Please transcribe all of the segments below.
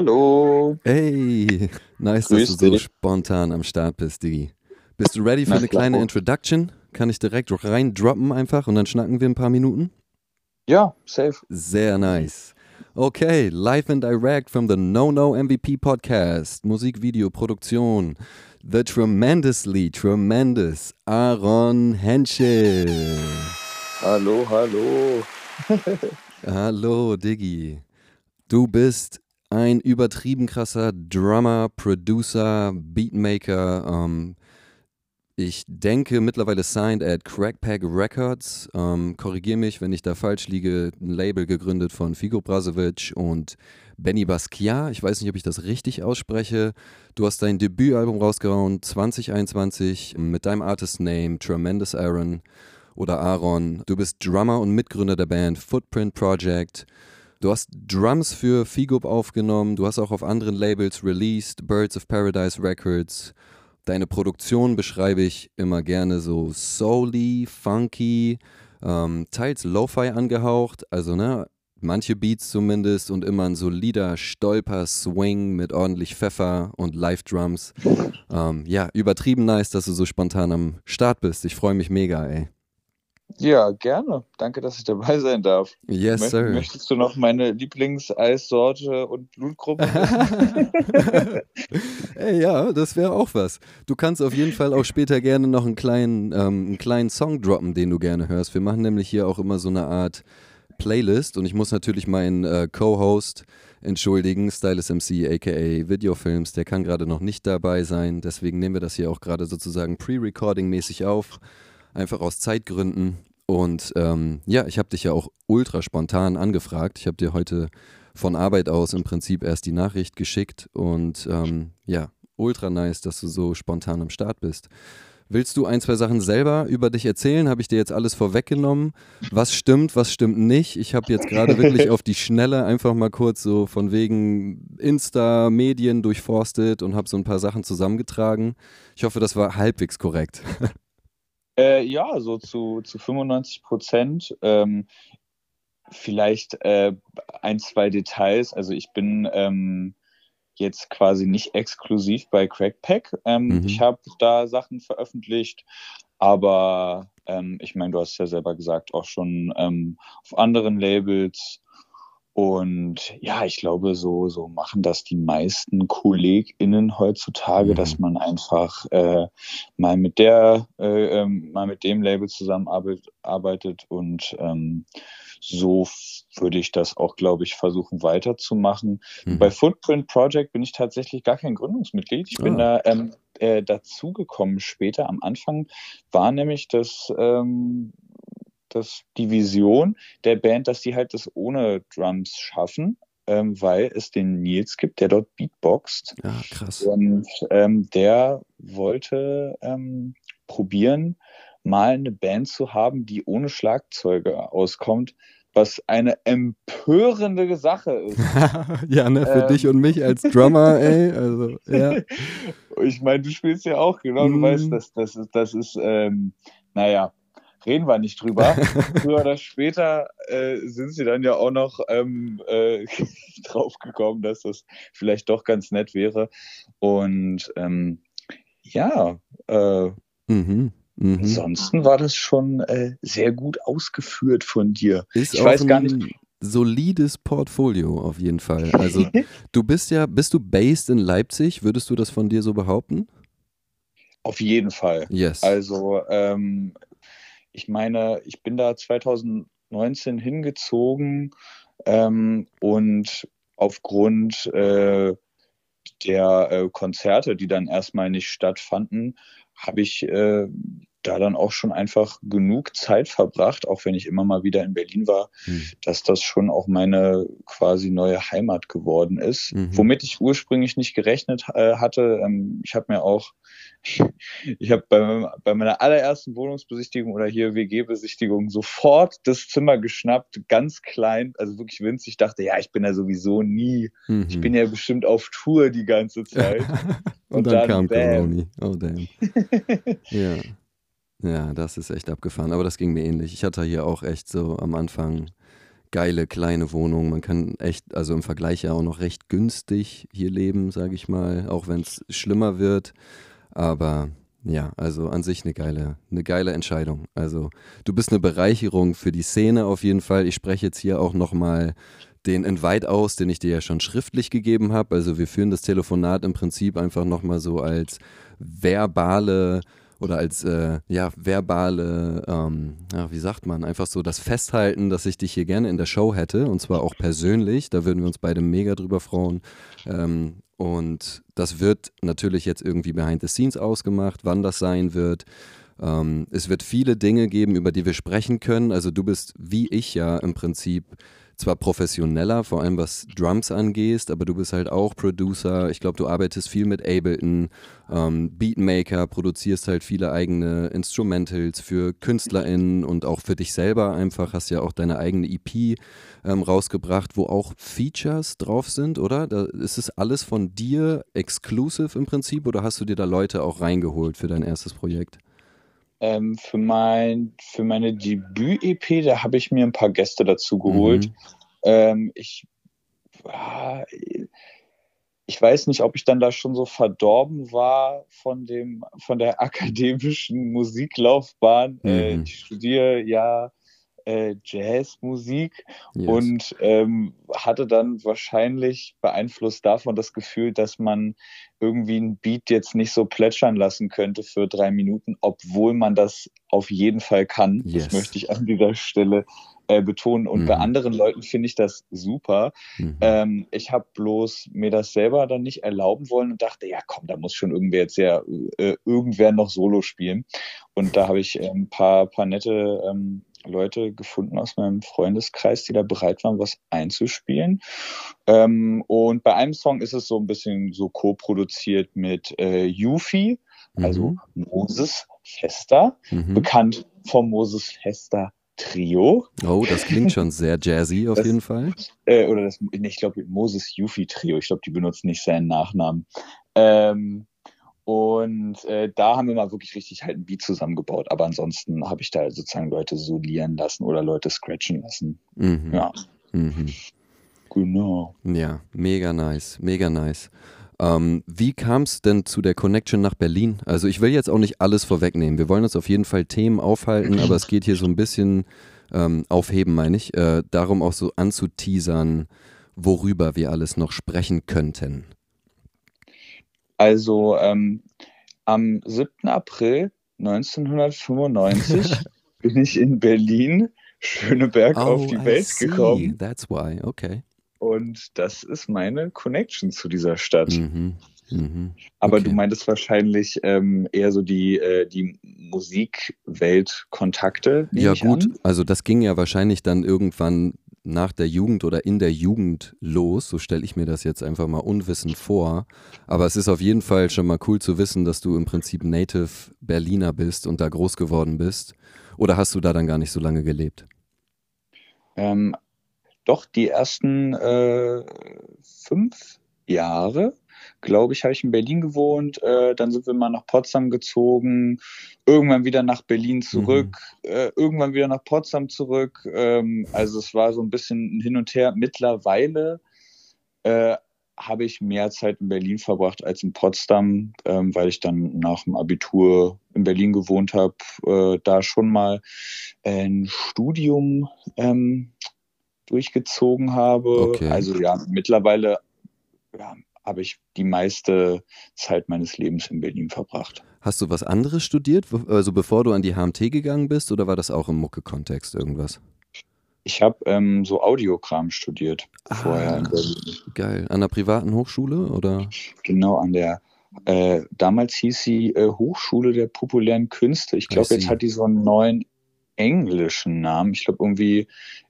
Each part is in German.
Hallo. Hey, nice, Grüß dass du so dich. spontan am Start bist, Digi. Bist du ready für Na eine klar. kleine Introduction? Kann ich direkt rein droppen einfach und dann schnacken wir ein paar Minuten? Ja, safe. Sehr nice. Okay, live and direct from the No No MVP Podcast, Musikvideo, Produktion, the tremendously tremendous Aaron Henschel. Hallo, hallo. Hallo, Diggi. Du bist ein übertrieben krasser Drummer, Producer, Beatmaker. Ähm, ich denke mittlerweile signed at Crackpack Records. Ähm, Korrigiere mich, wenn ich da falsch liege. Ein Label gegründet von Figo Brazovic und Benny Basquiat. Ich weiß nicht, ob ich das richtig ausspreche. Du hast dein Debütalbum rausgehauen 2021 mit deinem Artist Name Tremendous Aaron oder Aaron. Du bist Drummer und Mitgründer der Band Footprint Project. Du hast Drums für Figub aufgenommen, du hast auch auf anderen Labels released, Birds of Paradise Records. Deine Produktion beschreibe ich immer gerne so soully, funky, ähm, teils Lo-Fi angehaucht, also ne, manche Beats zumindest und immer ein solider Stolper-Swing mit ordentlich Pfeffer und Live-Drums. Ähm, ja, übertrieben nice, dass du so spontan am Start bist. Ich freue mich mega, ey. Ja, gerne. Danke, dass ich dabei sein darf. Yes, Mö- sir. Möchtest du noch meine Lieblingseissorte und Blutgruppe? Ey, ja, das wäre auch was. Du kannst auf jeden Fall auch später gerne noch einen kleinen, ähm, einen kleinen Song droppen, den du gerne hörst. Wir machen nämlich hier auch immer so eine Art Playlist und ich muss natürlich meinen äh, Co-Host entschuldigen, Stylus MC aka Videofilms, der kann gerade noch nicht dabei sein. Deswegen nehmen wir das hier auch gerade sozusagen pre-recording-mäßig auf, einfach aus Zeitgründen. Und ähm, ja, ich habe dich ja auch ultra spontan angefragt. Ich habe dir heute von Arbeit aus im Prinzip erst die Nachricht geschickt und ähm, ja, ultra nice, dass du so spontan am Start bist. Willst du ein, zwei Sachen selber über dich erzählen? Habe ich dir jetzt alles vorweggenommen? Was stimmt, was stimmt nicht? Ich habe jetzt gerade wirklich auf die Schnelle einfach mal kurz so von wegen Insta-Medien durchforstet und habe so ein paar Sachen zusammengetragen. Ich hoffe, das war halbwegs korrekt. äh, ja, so zu, zu 95 Prozent. Ähm, vielleicht äh, ein, zwei Details. Also ich bin ähm, jetzt quasi nicht exklusiv bei Crackpack. Ähm, Mhm. Ich habe da Sachen veröffentlicht, aber ähm, ich meine, du hast ja selber gesagt, auch schon ähm, auf anderen Labels. Und ja, ich glaube, so, so machen das die meisten KollegInnen heutzutage, Mhm. dass man einfach äh, mal mit der, äh, ähm, mal mit dem Label zusammenarbeitet arbeitet und ähm, so würde ich das auch, glaube ich, versuchen weiterzumachen. Mhm. Bei Footprint Project bin ich tatsächlich gar kein Gründungsmitglied. Ich bin Ah. da ähm, äh, dazugekommen später. Am Anfang war nämlich das, ähm, das die Vision der Band, dass die halt das ohne Drums schaffen, ähm, weil es den Nils gibt, der dort Beatboxt. Ja, krass. Und ähm, der wollte ähm, probieren, mal eine Band zu haben, die ohne Schlagzeuge auskommt, was eine empörende Sache ist. ja, ne, für Ähm. dich und mich als Drummer, ey. Also, ja. Ich meine, du spielst ja auch, genau, du Mhm. weißt, das, das ist, das ist, ähm, naja, reden wir nicht drüber. Früher oder später äh, sind sie dann ja auch noch ähm, äh, draufgekommen, dass das vielleicht doch ganz nett wäre. Und ähm, ja, äh, Mhm. Mhm. ansonsten war das schon äh, sehr gut ausgeführt von dir. Ist Ich weiß gar ein solides Portfolio auf jeden Fall. Also du bist ja, bist du based in Leipzig? Würdest du das von dir so behaupten? Auf jeden Fall. Yes. Also, ähm, ich meine, ich bin da 2019 hingezogen ähm, und aufgrund äh, der äh, Konzerte, die dann erstmal nicht stattfanden, habe ich äh, da dann auch schon einfach genug Zeit verbracht, auch wenn ich immer mal wieder in Berlin war, Hm. dass das schon auch meine quasi neue Heimat geworden ist, Mhm. womit ich ursprünglich nicht gerechnet äh, hatte. Ähm, ich habe mir auch, ich habe bei, bei meiner allerersten Wohnungsbesichtigung oder hier WG-Besichtigung sofort das Zimmer geschnappt, ganz klein, also wirklich winzig. Ich dachte, ja, ich bin ja sowieso nie, Mhm. ich bin ja bestimmt auf Tour die ganze Zeit. und, und dann, dann kam. Corona. Oh damn. ja. Ja, das ist echt abgefahren. Aber das ging mir ähnlich. Ich hatte hier auch echt so am Anfang geile kleine Wohnung. Man kann echt, also im Vergleich ja auch noch recht günstig hier leben, sage ich mal, auch wenn es schlimmer wird. Aber ja, also an sich eine geile, eine geile Entscheidung. Also du bist eine Bereicherung für die Szene auf jeden Fall. Ich spreche jetzt hier auch nochmal den Invite aus, den ich dir ja schon schriftlich gegeben habe. Also wir führen das Telefonat im Prinzip einfach nochmal so als verbale oder als äh, ja, verbale, ähm, ja, wie sagt man, einfach so das Festhalten, dass ich dich hier gerne in der Show hätte und zwar auch persönlich. Da würden wir uns beide mega drüber freuen. Ähm, und das wird natürlich jetzt irgendwie behind the scenes ausgemacht, wann das sein wird. Ähm, es wird viele Dinge geben, über die wir sprechen können. Also du bist wie ich ja im Prinzip zwar professioneller, vor allem was Drums angehst, aber du bist halt auch Producer. Ich glaube, du arbeitest viel mit Ableton, ähm, Beatmaker, produzierst halt viele eigene Instrumentals für KünstlerInnen und auch für dich selber einfach. Hast ja auch deine eigene EP ähm, rausgebracht, wo auch Features drauf sind, oder? Da, ist es alles von dir exclusive im Prinzip oder hast du dir da Leute auch reingeholt für dein erstes Projekt? Ähm, für, mein, für meine Debüt-EP, da habe ich mir ein paar Gäste dazu geholt. Mhm. Ähm, ich, ah, ich weiß nicht, ob ich dann da schon so verdorben war von dem, von der akademischen Musiklaufbahn. Äh, mhm. Äh, ich studiere ja äh, Jazzmusik yes. und ähm, hatte dann wahrscheinlich beeinflusst davon das Gefühl, dass man irgendwie ein Beat jetzt nicht so plätschern lassen könnte für drei Minuten, obwohl man das auf jeden Fall kann. Yes. Das möchte ich an dieser Stelle äh, betonen. Und mhm. bei anderen Leuten finde ich das super. Mhm. Ähm, ich habe bloß mir das selber dann nicht erlauben wollen und dachte, ja komm, da muss schon irgendwer jetzt ja äh, irgendwer noch Solo spielen. Und da habe ich äh, ein paar, paar nette ähm, Leute gefunden aus meinem Freundeskreis, die da bereit waren, was einzuspielen. Ähm, und bei einem Song ist es so ein bisschen so co-produziert mit äh, Yuffie, also mhm. Moses Fester, mhm. bekannt vom Moses Fester Trio. Oh, das klingt schon sehr jazzy auf das, jeden Fall. Äh, oder das, ich glaube, Moses Yuffie Trio. Ich glaube, die benutzen nicht seinen Nachnamen. Ähm, und äh, da haben wir mal wirklich richtig halt ein Beat zusammengebaut. Aber ansonsten habe ich da sozusagen Leute solieren lassen oder Leute scratchen lassen. Mhm. Ja. Mhm. Genau. Ja, mega nice, mega nice. Ähm, wie kam es denn zu der Connection nach Berlin? Also ich will jetzt auch nicht alles vorwegnehmen. Wir wollen uns auf jeden Fall Themen aufhalten, aber es geht hier so ein bisschen ähm, aufheben, meine ich, äh, darum auch so anzuteasern, worüber wir alles noch sprechen könnten. Also ähm, am 7. April 1995 bin ich in Berlin, Schöneberg, oh, auf die I Welt see. gekommen. That's why, okay. Und das ist meine Connection zu dieser Stadt. Mhm. Mhm. Aber okay. du meintest wahrscheinlich ähm, eher so die, äh, die Musikweltkontakte. Ja, gut. An. Also, das ging ja wahrscheinlich dann irgendwann nach der Jugend oder in der Jugend los. So stelle ich mir das jetzt einfach mal unwissend vor. Aber es ist auf jeden Fall schon mal cool zu wissen, dass du im Prinzip Native Berliner bist und da groß geworden bist. Oder hast du da dann gar nicht so lange gelebt? Ähm, doch, die ersten äh, fünf Jahre glaube ich, habe ich in Berlin gewohnt. Äh, dann sind wir mal nach Potsdam gezogen, irgendwann wieder nach Berlin zurück, mhm. äh, irgendwann wieder nach Potsdam zurück. Ähm, also es war so ein bisschen hin und her. Mittlerweile äh, habe ich mehr Zeit in Berlin verbracht als in Potsdam, ähm, weil ich dann nach dem Abitur in Berlin gewohnt habe, äh, da schon mal ein Studium ähm, durchgezogen habe. Okay. Also ja, mittlerweile ja, habe ich die meiste Zeit meines Lebens in Berlin verbracht. Hast du was anderes studiert, also bevor du an die HMT gegangen bist, oder war das auch im Mucke-Kontext irgendwas? Ich habe ähm, so Audiokram studiert ah, vorher. Geil. An der privaten Hochschule oder? Genau, an der äh, damals hieß sie äh, Hochschule der populären Künste. Ich glaube, jetzt hat die so einen neuen englischen Namen. Ich glaube irgendwie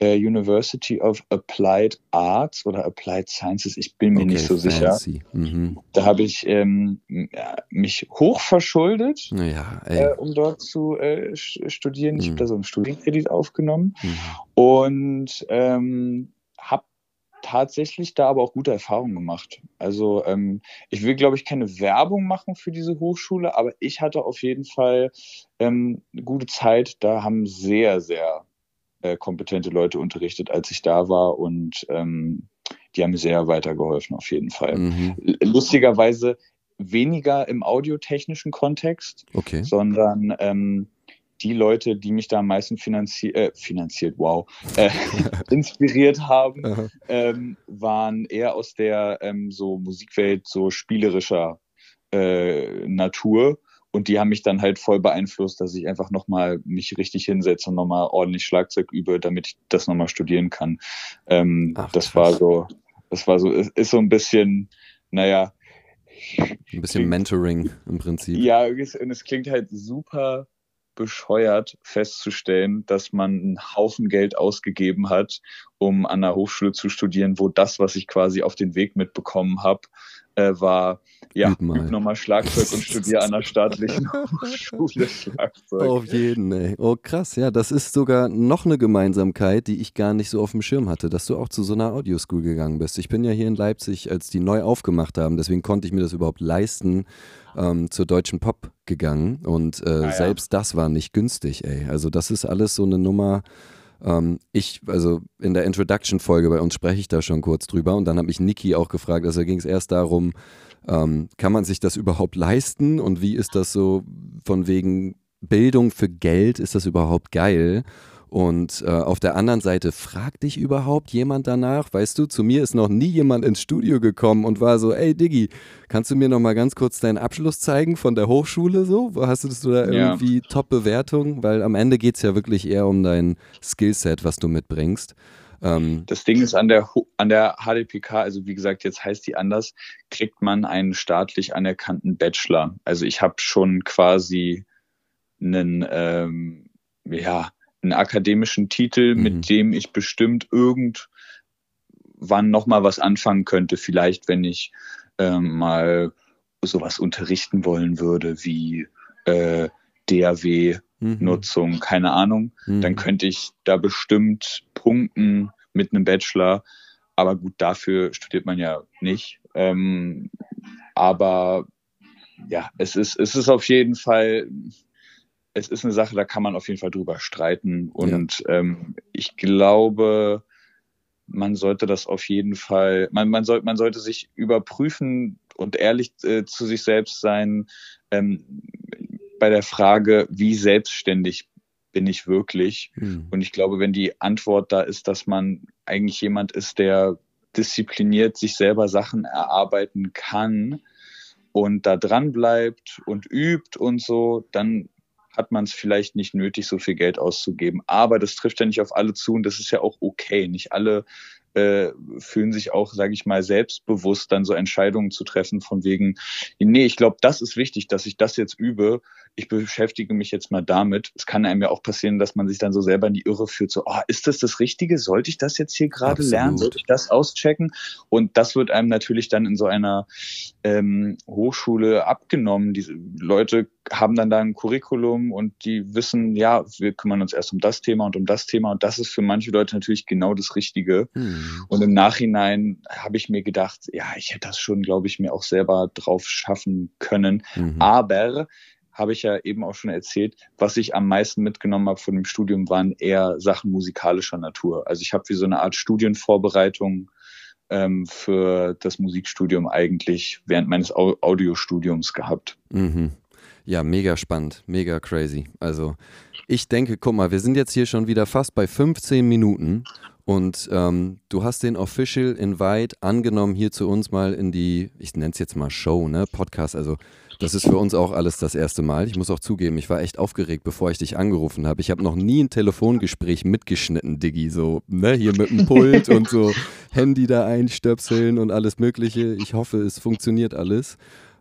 äh, University of Applied Arts oder Applied Sciences, ich bin mir okay, nicht so sicher. Mhm. Da habe ich ähm, mich hoch verschuldet, ja, äh, um dort zu äh, studieren. Mhm. Ich habe da so einen Studienkredit aufgenommen mhm. und ähm, tatsächlich da aber auch gute Erfahrungen gemacht. Also ähm, ich will, glaube ich, keine Werbung machen für diese Hochschule, aber ich hatte auf jeden Fall ähm, eine gute Zeit. Da haben sehr, sehr äh, kompetente Leute unterrichtet, als ich da war und ähm, die haben mir sehr weitergeholfen auf jeden Fall. Mhm. Lustigerweise weniger im audiotechnischen Kontext, okay. sondern ähm, die Leute, die mich da am meisten finanzi äh, finanziert, wow, äh, inspiriert haben, ähm, waren eher aus der ähm, so Musikwelt so spielerischer äh, Natur. Und die haben mich dann halt voll beeinflusst, dass ich einfach nochmal mich richtig hinsetze und nochmal ordentlich Schlagzeug übe, damit ich das nochmal studieren kann. Ähm, Ach, das war so, das war so, ist, ist so ein bisschen, naja. Ein bisschen klingt, Mentoring im Prinzip. Ja, und es klingt halt super bescheuert festzustellen, dass man einen Haufen Geld ausgegeben hat, um an der Hochschule zu studieren, wo das, was ich quasi auf den Weg mitbekommen habe, äh, war, ja, üb, üb nochmal Schlagzeug und studiere an der staatlichen Hochschule Schlagzeug. Auf jeden, ey. Oh, krass, ja, das ist sogar noch eine Gemeinsamkeit, die ich gar nicht so auf dem Schirm hatte, dass du auch zu so einer Audioschool gegangen bist. Ich bin ja hier in Leipzig, als die neu aufgemacht haben, deswegen konnte ich mir das überhaupt leisten, ähm, zur deutschen Pop gegangen und äh, ah, ja. selbst das war nicht günstig, ey. Also das ist alles so eine Nummer. Ähm, ich, also in der Introduction-Folge bei uns spreche ich da schon kurz drüber und dann habe ich Niki auch gefragt, also ging es erst darum, ähm, kann man sich das überhaupt leisten und wie ist das so von wegen Bildung für Geld, ist das überhaupt geil? Und äh, auf der anderen Seite, fragt dich überhaupt jemand danach? Weißt du, zu mir ist noch nie jemand ins Studio gekommen und war so, ey Diggi, kannst du mir noch mal ganz kurz deinen Abschluss zeigen von der Hochschule so? Hast du da irgendwie ja. Top-Bewertung? Weil am Ende geht es ja wirklich eher um dein Skillset, was du mitbringst. Ähm, das Ding ist an der, an der HDPK, also wie gesagt, jetzt heißt die anders, kriegt man einen staatlich anerkannten Bachelor. Also ich habe schon quasi einen, ähm, ja, einen akademischen Titel, mhm. mit dem ich bestimmt irgendwann nochmal was anfangen könnte. Vielleicht, wenn ich ähm, mal sowas unterrichten wollen würde wie äh, DAW-Nutzung, mhm. keine Ahnung, mhm. dann könnte ich da bestimmt punkten mit einem Bachelor. Aber gut, dafür studiert man ja nicht. Ähm, aber ja, es ist, es ist auf jeden Fall es ist eine Sache, da kann man auf jeden Fall drüber streiten. Und ja. ähm, ich glaube, man sollte das auf jeden Fall, man, man, soll, man sollte sich überprüfen und ehrlich äh, zu sich selbst sein ähm, bei der Frage, wie selbstständig bin ich wirklich? Mhm. Und ich glaube, wenn die Antwort da ist, dass man eigentlich jemand ist, der diszipliniert sich selber Sachen erarbeiten kann und da dran bleibt und übt und so, dann hat man es vielleicht nicht nötig, so viel Geld auszugeben. Aber das trifft ja nicht auf alle zu und das ist ja auch okay. Nicht alle äh, fühlen sich auch, sage ich mal, selbstbewusst, dann so Entscheidungen zu treffen von wegen, nee, ich glaube, das ist wichtig, dass ich das jetzt übe. Ich beschäftige mich jetzt mal damit. Es kann einem ja auch passieren, dass man sich dann so selber in die Irre führt, so, oh, ist das das Richtige? Sollte ich das jetzt hier gerade lernen? Sollte ich das auschecken? Und das wird einem natürlich dann in so einer ähm, Hochschule abgenommen. Diese Leute haben dann da ein Curriculum und die wissen, ja, wir kümmern uns erst um das Thema und um das Thema und das ist für manche Leute natürlich genau das Richtige. Mhm. Und im Nachhinein habe ich mir gedacht, ja, ich hätte das schon, glaube ich, mir auch selber drauf schaffen können. Mhm. Aber habe ich ja eben auch schon erzählt, was ich am meisten mitgenommen habe von dem Studium waren eher Sachen musikalischer Natur. Also ich habe wie so eine Art Studienvorbereitung ähm, für das Musikstudium eigentlich während meines Audiostudiums gehabt. Mhm. Ja, mega spannend, mega crazy. Also ich denke, guck mal, wir sind jetzt hier schon wieder fast bei 15 Minuten und ähm, du hast den Official Invite angenommen hier zu uns mal in die, ich nenne es jetzt mal Show, ne, Podcast. Also das ist für uns auch alles das erste Mal. Ich muss auch zugeben, ich war echt aufgeregt, bevor ich dich angerufen habe. Ich habe noch nie ein Telefongespräch mitgeschnitten, Diggi, so, ne, hier mit dem Pult und so Handy da einstöpseln und alles Mögliche. Ich hoffe, es funktioniert alles.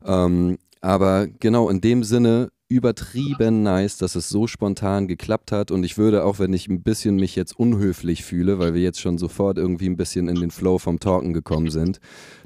Ähm, aber genau in dem Sinne übertrieben nice, dass es so spontan geklappt hat. Und ich würde auch, wenn ich ein bisschen mich jetzt unhöflich fühle, weil wir jetzt schon sofort irgendwie ein bisschen in den Flow vom Talken gekommen sind,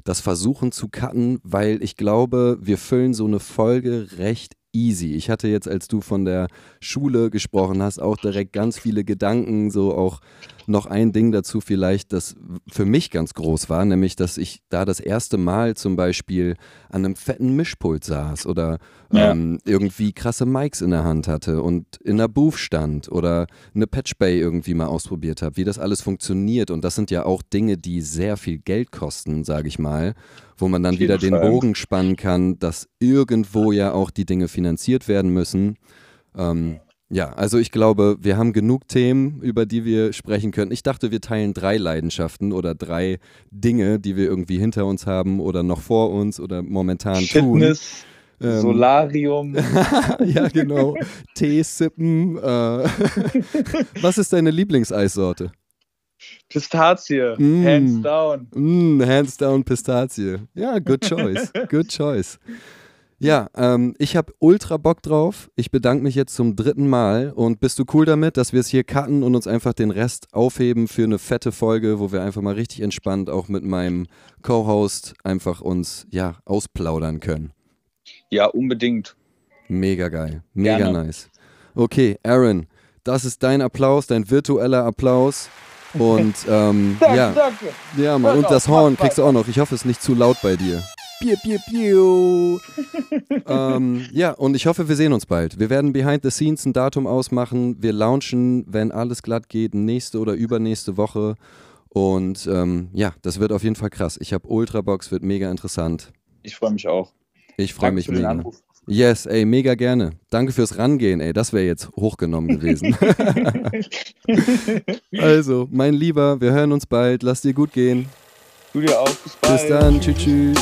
das versuchen zu cutten, weil ich glaube, wir füllen so eine Folge recht easy. Ich hatte jetzt, als du von der Schule gesprochen hast, auch direkt ganz viele Gedanken, so auch noch ein Ding dazu vielleicht, das für mich ganz groß war, nämlich, dass ich da das erste Mal zum Beispiel an einem fetten Mischpult saß oder ja. ähm, irgendwie krasse Mics in der Hand hatte und in der Booth stand oder eine Patchbay irgendwie mal ausprobiert habe, wie das alles funktioniert. Und das sind ja auch Dinge, die sehr viel Geld kosten, sage ich mal, wo man dann wieder den Bogen spannen kann, dass irgendwo ja auch die Dinge finanziert werden müssen. Ähm, ja, also ich glaube, wir haben genug Themen, über die wir sprechen können. Ich dachte, wir teilen drei Leidenschaften oder drei Dinge, die wir irgendwie hinter uns haben oder noch vor uns oder momentan Fitness, tun. Ähm, Solarium. ja, genau. Tee sippen. Äh. Was ist deine Lieblingseissorte? Pistazie, mm. hands down. Mm, hands down Pistazie. Ja, good choice. Good choice. Ja, ähm, ich habe ultra Bock drauf. Ich bedanke mich jetzt zum dritten Mal. Und bist du cool damit, dass wir es hier cutten und uns einfach den Rest aufheben für eine fette Folge, wo wir einfach mal richtig entspannt auch mit meinem Co-Host einfach uns ja ausplaudern können? Ja, unbedingt. Mega geil. Mega Gerne. nice. Okay, Aaron, das ist dein Applaus, dein virtueller Applaus. Und ähm, danke, ja. Danke. Ja, Mann. Und das Horn kriegst du auch noch. Ich hoffe, es ist nicht zu laut bei dir. Piu, piu, piu. ähm, ja, und ich hoffe, wir sehen uns bald. Wir werden behind the scenes ein Datum ausmachen. Wir launchen, wenn alles glatt geht, nächste oder übernächste Woche. Und ähm, ja, das wird auf jeden Fall krass. Ich habe Ultrabox, wird mega interessant. Ich freue mich auch. Ich freue mich mega. Yes, ey, mega gerne. Danke fürs Rangehen, ey. Das wäre jetzt hochgenommen gewesen. also, mein Lieber, wir hören uns bald. Lass dir gut gehen. Du dir auch. Bis bald. Bis dann. Tschüss. tschüss.